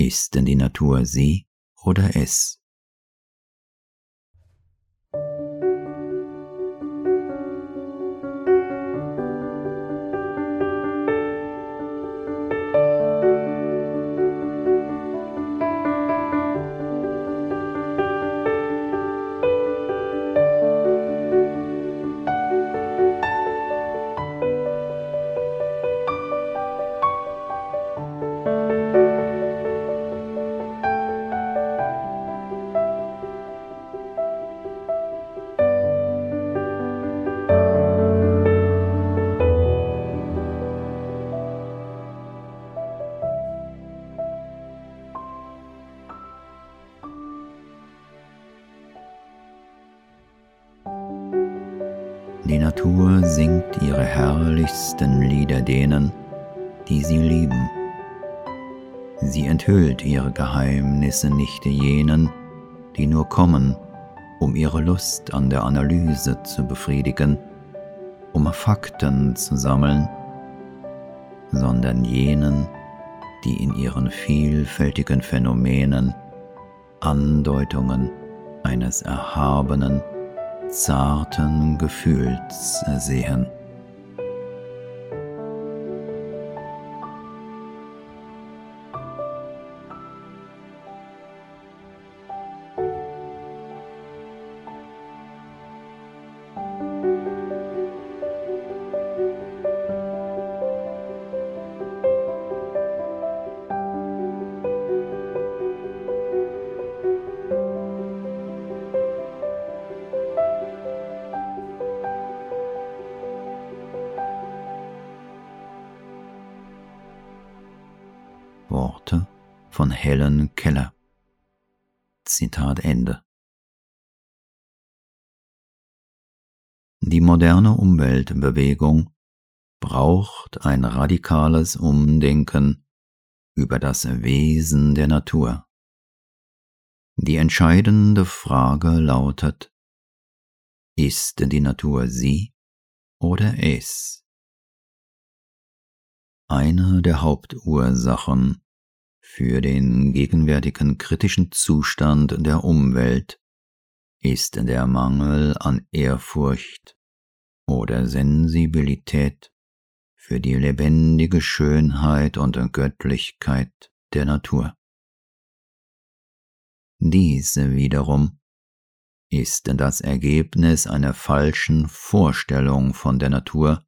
Ist denn die Natur sie oder es? Natur singt ihre herrlichsten Lieder denen, die sie lieben. Sie enthüllt ihre Geheimnisse nicht jenen, die nur kommen, um ihre Lust an der Analyse zu befriedigen, um Fakten zu sammeln, sondern jenen, die in ihren vielfältigen Phänomenen Andeutungen eines erhabenen, zarten Gefühls sehen. Helen Keller. Zitat Ende. Die moderne Umweltbewegung braucht ein radikales Umdenken über das Wesen der Natur. Die entscheidende Frage lautet, ist die Natur sie oder es? Eine der Hauptursachen für den gegenwärtigen kritischen Zustand der Umwelt ist der Mangel an Ehrfurcht oder Sensibilität für die lebendige Schönheit und Göttlichkeit der Natur. Diese wiederum ist das Ergebnis einer falschen Vorstellung von der Natur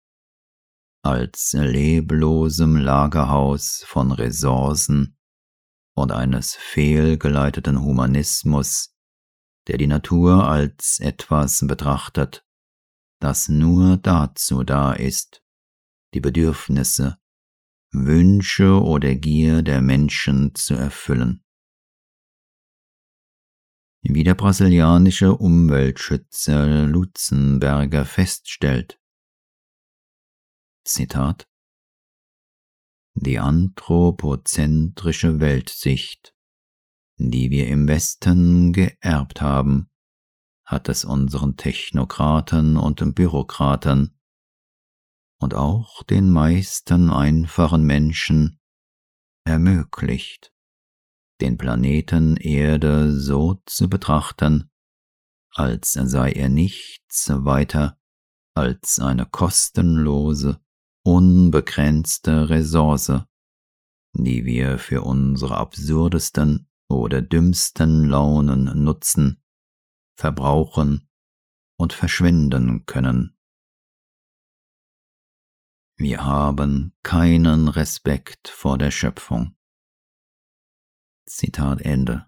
als leblosem Lagerhaus von Ressourcen und eines fehlgeleiteten Humanismus, der die Natur als etwas betrachtet, das nur dazu da ist, die Bedürfnisse, Wünsche oder Gier der Menschen zu erfüllen. Wie der brasilianische Umweltschützer Lutzenberger feststellt, Zitat Die anthropozentrische Weltsicht, die wir im Westen geerbt haben, hat es unseren Technokraten und Bürokraten und auch den meisten einfachen Menschen ermöglicht, den Planeten Erde so zu betrachten, als sei er nichts weiter als eine kostenlose unbegrenzte Ressource, die wir für unsere absurdesten oder dümmsten Launen nutzen, verbrauchen und verschwenden können. Wir haben keinen Respekt vor der Schöpfung. Zitat Ende.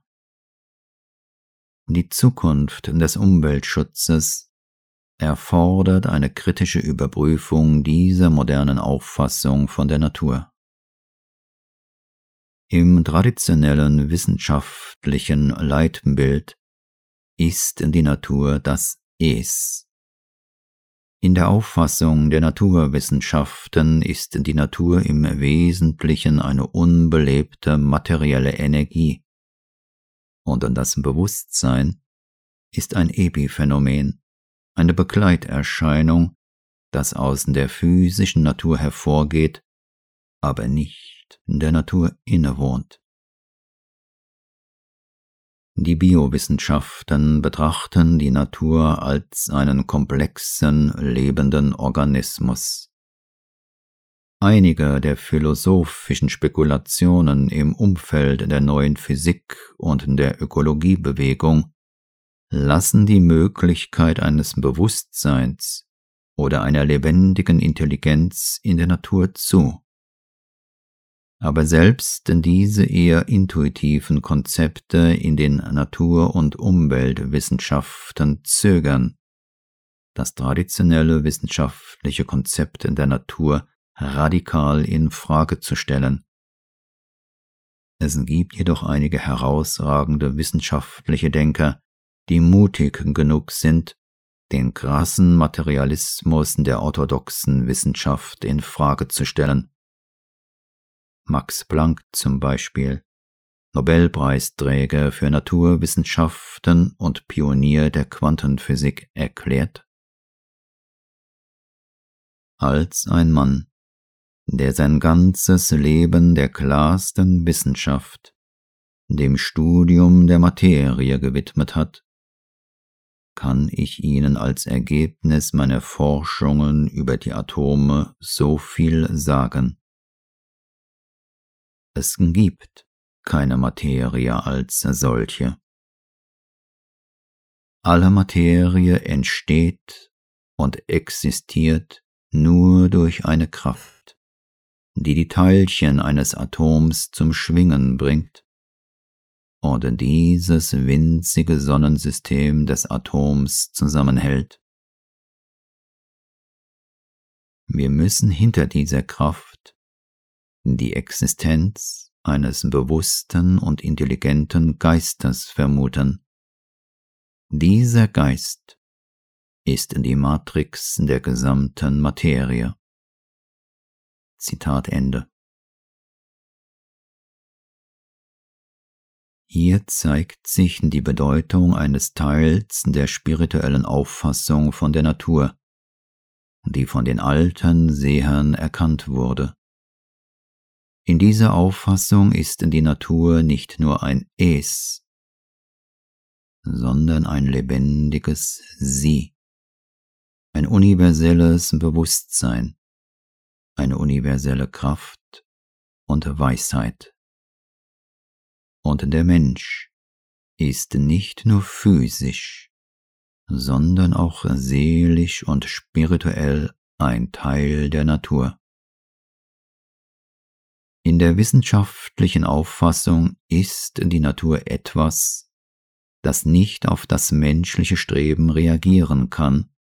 Die Zukunft des Umweltschutzes erfordert eine kritische Überprüfung dieser modernen Auffassung von der Natur. Im traditionellen wissenschaftlichen Leitbild ist die Natur das Es. In der Auffassung der Naturwissenschaften ist die Natur im Wesentlichen eine unbelebte materielle Energie, und das Bewusstsein ist ein Epiphänomen, eine Begleiterscheinung, das aus der physischen Natur hervorgeht, aber nicht in der Natur innewohnt. Die Biowissenschaften betrachten die Natur als einen komplexen, lebenden Organismus. Einige der philosophischen Spekulationen im Umfeld der neuen Physik und der Ökologiebewegung lassen die Möglichkeit eines Bewusstseins oder einer lebendigen Intelligenz in der Natur zu. Aber selbst diese eher intuitiven Konzepte in den Natur- und Umweltwissenschaften zögern, das traditionelle wissenschaftliche Konzept in der Natur radikal in Frage zu stellen. Es gibt jedoch einige herausragende wissenschaftliche Denker, die mutig genug sind, den krassen Materialismus der orthodoxen Wissenschaft in Frage zu stellen. Max Planck zum Beispiel, Nobelpreisträger für Naturwissenschaften und Pionier der Quantenphysik, erklärt, als ein Mann, der sein ganzes Leben der klarsten Wissenschaft, dem Studium der Materie gewidmet hat, kann ich Ihnen als Ergebnis meiner Forschungen über die Atome so viel sagen. Es gibt keine Materie als solche. Alle Materie entsteht und existiert nur durch eine Kraft, die die Teilchen eines Atoms zum Schwingen bringt und dieses winzige Sonnensystem des Atoms zusammenhält. Wir müssen hinter dieser Kraft die Existenz eines bewussten und intelligenten Geistes vermuten. Dieser Geist ist die Matrix der gesamten Materie. Zitat Ende. Hier zeigt sich die Bedeutung eines Teils der spirituellen Auffassung von der Natur, die von den alten Sehern erkannt wurde. In dieser Auffassung ist die Natur nicht nur ein Es, sondern ein lebendiges Sie, ein universelles Bewusstsein, eine universelle Kraft und Weisheit. Und der Mensch ist nicht nur physisch, sondern auch seelisch und spirituell ein Teil der Natur. In der wissenschaftlichen Auffassung ist die Natur etwas, das nicht auf das menschliche Streben reagieren kann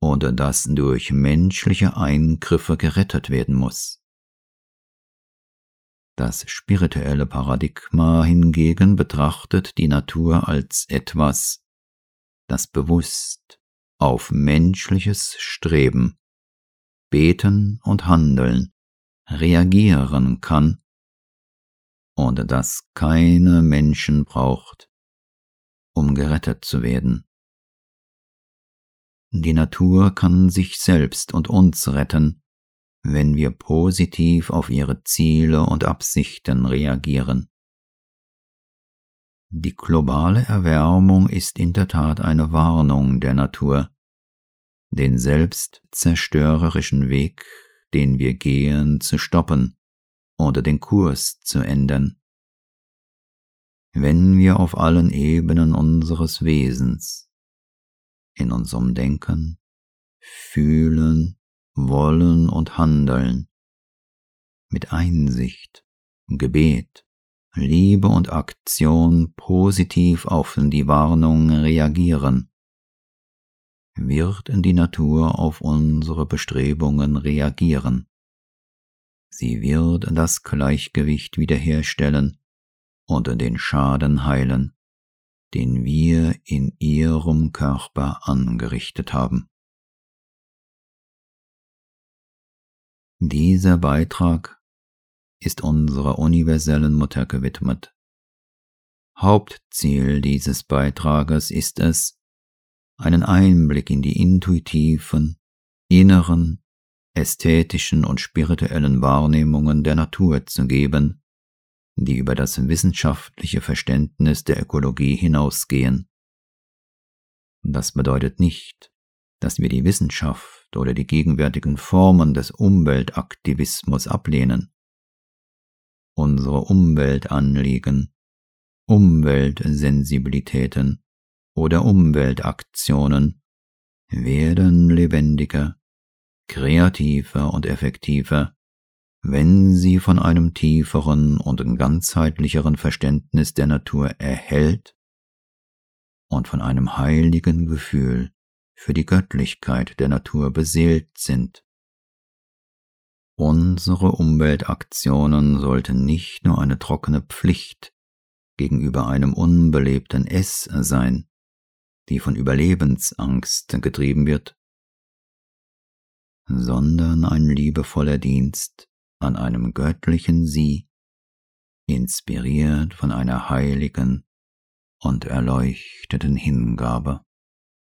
oder das durch menschliche Eingriffe gerettet werden muss. Das spirituelle Paradigma hingegen betrachtet die Natur als etwas, das bewusst auf menschliches Streben, Beten und Handeln reagieren kann und das keine Menschen braucht, um gerettet zu werden. Die Natur kann sich selbst und uns retten, wenn wir positiv auf ihre Ziele und Absichten reagieren. Die globale Erwärmung ist in der Tat eine Warnung der Natur, den selbstzerstörerischen Weg den wir gehen, zu stoppen oder den Kurs zu ändern. Wenn wir auf allen Ebenen unseres Wesens, in unserem Denken, Fühlen, Wollen und Handeln, mit Einsicht, Gebet, Liebe und Aktion positiv auf die Warnung reagieren, wird die Natur auf unsere Bestrebungen reagieren. Sie wird das Gleichgewicht wiederherstellen und den Schaden heilen, den wir in ihrem Körper angerichtet haben. Dieser Beitrag ist unserer universellen Mutter gewidmet. Hauptziel dieses Beitrages ist es, einen Einblick in die intuitiven, inneren, ästhetischen und spirituellen Wahrnehmungen der Natur zu geben, die über das wissenschaftliche Verständnis der Ökologie hinausgehen. Das bedeutet nicht, dass wir die Wissenschaft oder die gegenwärtigen Formen des Umweltaktivismus ablehnen. Unsere Umweltanliegen, Umweltsensibilitäten oder Umweltaktionen werden lebendiger, kreativer und effektiver, wenn sie von einem tieferen und ganzheitlicheren Verständnis der Natur erhält und von einem heiligen Gefühl für die Göttlichkeit der Natur beseelt sind. Unsere Umweltaktionen sollten nicht nur eine trockene Pflicht gegenüber einem unbelebten Es sein, die von Überlebensangst getrieben wird, sondern ein liebevoller Dienst an einem göttlichen Sie, inspiriert von einer heiligen und erleuchteten Hingabe.